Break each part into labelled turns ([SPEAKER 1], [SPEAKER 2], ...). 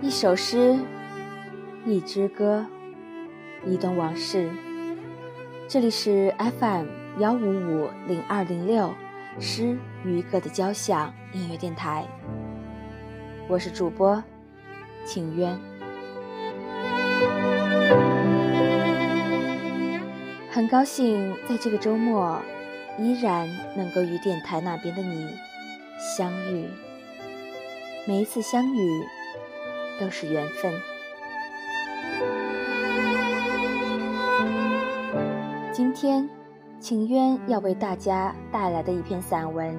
[SPEAKER 1] 一首诗，一支歌，一段往事。这里是 FM 幺五五零二零六诗与歌的交响音乐电台，我是主播请渊。很高兴在这个周末，依然能够与电台那边的你相遇。每一次相遇。都是缘分。今天，晴渊要为大家带来的一篇散文，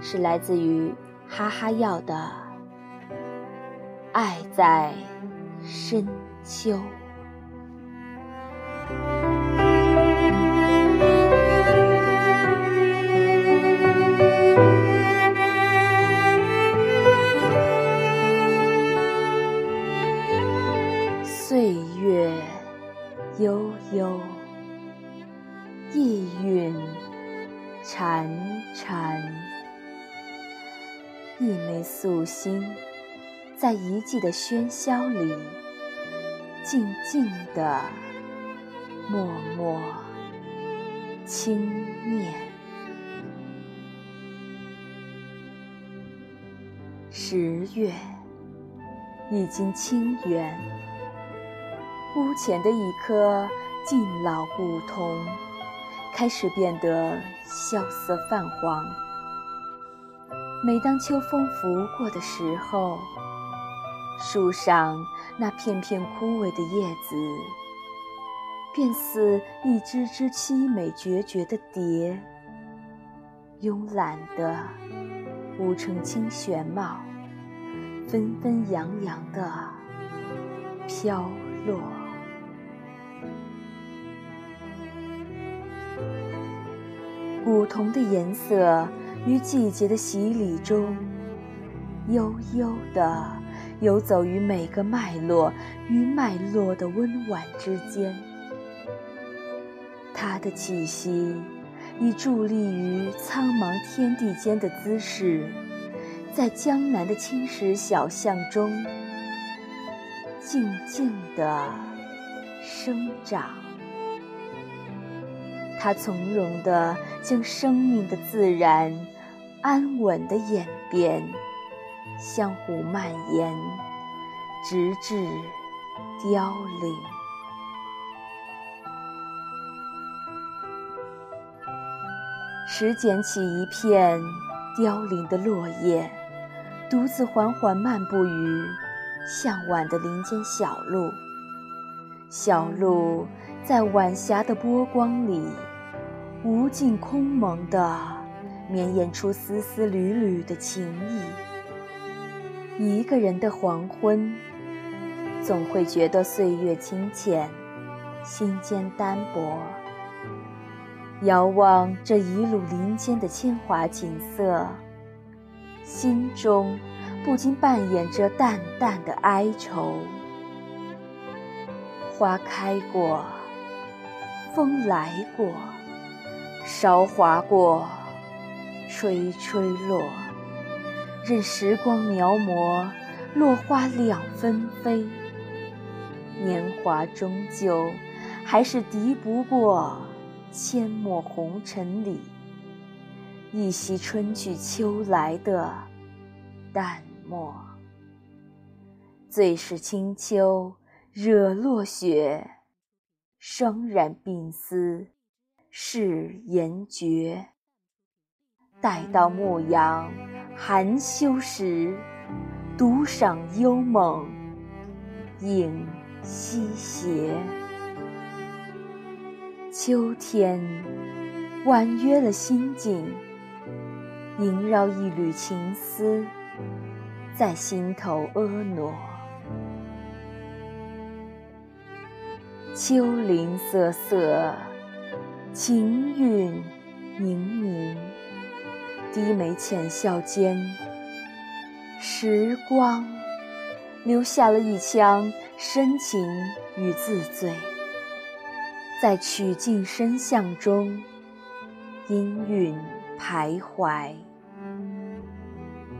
[SPEAKER 1] 是来自于哈哈药的《爱在深秋》。一枚素心，在一季的喧嚣里，静静地默默轻念。十月，已经清圆。屋前的一棵敬老古桐，开始变得萧瑟泛黄。每当秋风拂过的时候，树上那片片枯萎的叶子，便似一只只凄美决绝的蝶，慵懒的舞成清玄帽，纷纷扬扬的飘落。古铜的颜色于季节的洗礼中，悠悠地游走于每个脉络与脉络的温婉之间。它的气息，以伫立于苍茫天地间的姿势，在江南的青石小巷中，静静地生长。它从容地将生命的自然、安稳的演变，相互蔓延，直至凋零。拾捡起一片凋零的落叶，独自缓缓漫步于向晚的林间小路。小路在晚霞的波光里。无尽空蒙的绵延出丝丝缕缕的情意。一个人的黄昏，总会觉得岁月清浅，心间单薄。遥望这一路林间的铅华景色，心中不禁扮演着淡淡的哀愁。花开过，风来过。韶华过，吹吹落，任时光描摹，落花两纷飞。年华终究还是敌不过阡陌红尘里一袭春去秋来的淡漠。最是清秋，惹落雪，霜染鬓丝。是言绝。待到牧羊含羞时，独赏幽梦影西斜。秋天婉约了心境，萦绕一缕情丝，在心头婀娜。秋林瑟瑟。情韵凝凝，低眉浅笑间，时光留下了一腔深情与自醉，在曲径深巷中阴韵徘徊。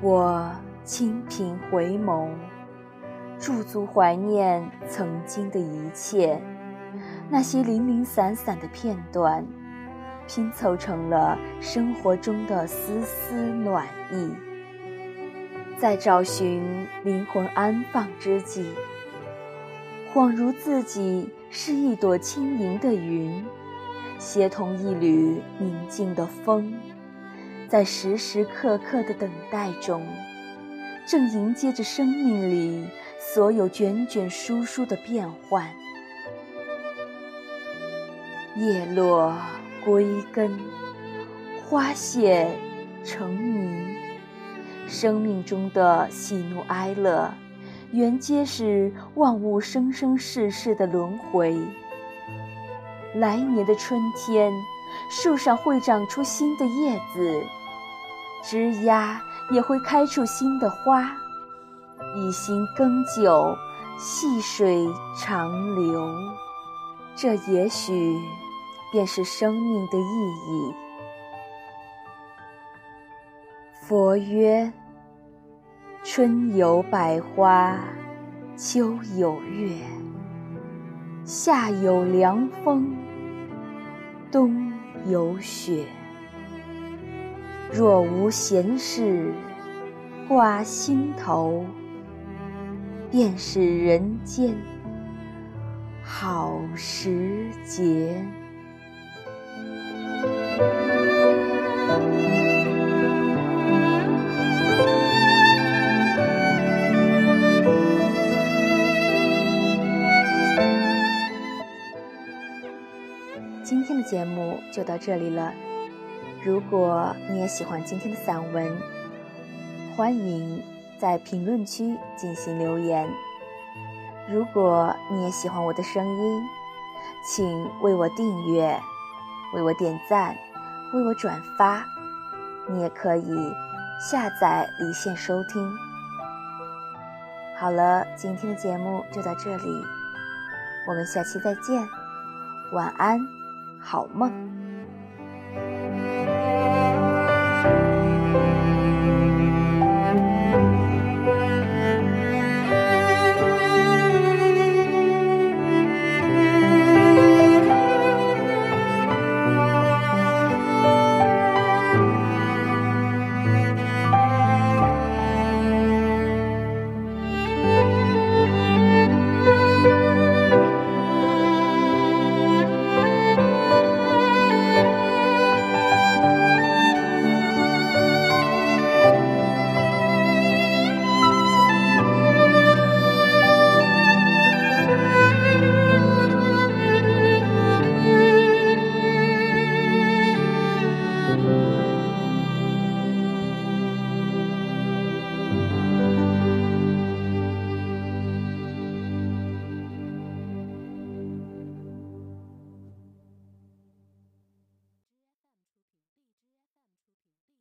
[SPEAKER 1] 我清贫回眸，驻足怀念曾经的一切，那些零零散散的片段，拼凑成了生活中的丝丝暖意。在找寻灵魂安放之际，恍如自己是一朵轻盈的云，携同一缕宁静的风，在时时刻刻的等待中，正迎接着生命里所有卷卷舒舒的变幻。叶落归根，花谢成泥。生命中的喜怒哀乐，原皆是万物生生世世的轮回。来年的春天，树上会长出新的叶子，枝桠也会开出新的花。一心耕久，细水长流，这也许便是生命的意义。佛曰。春有百花，秋有月，夏有凉风，冬有雪。若无闲事挂心头，便是人间好时节。今天的节目就到这里了。如果你也喜欢今天的散文，欢迎在评论区进行留言。如果你也喜欢我的声音，请为我订阅、为我点赞、为我转发。你也可以下载离线收听。好了，今天的节目就到这里，我们下期再见，晚安。好梦。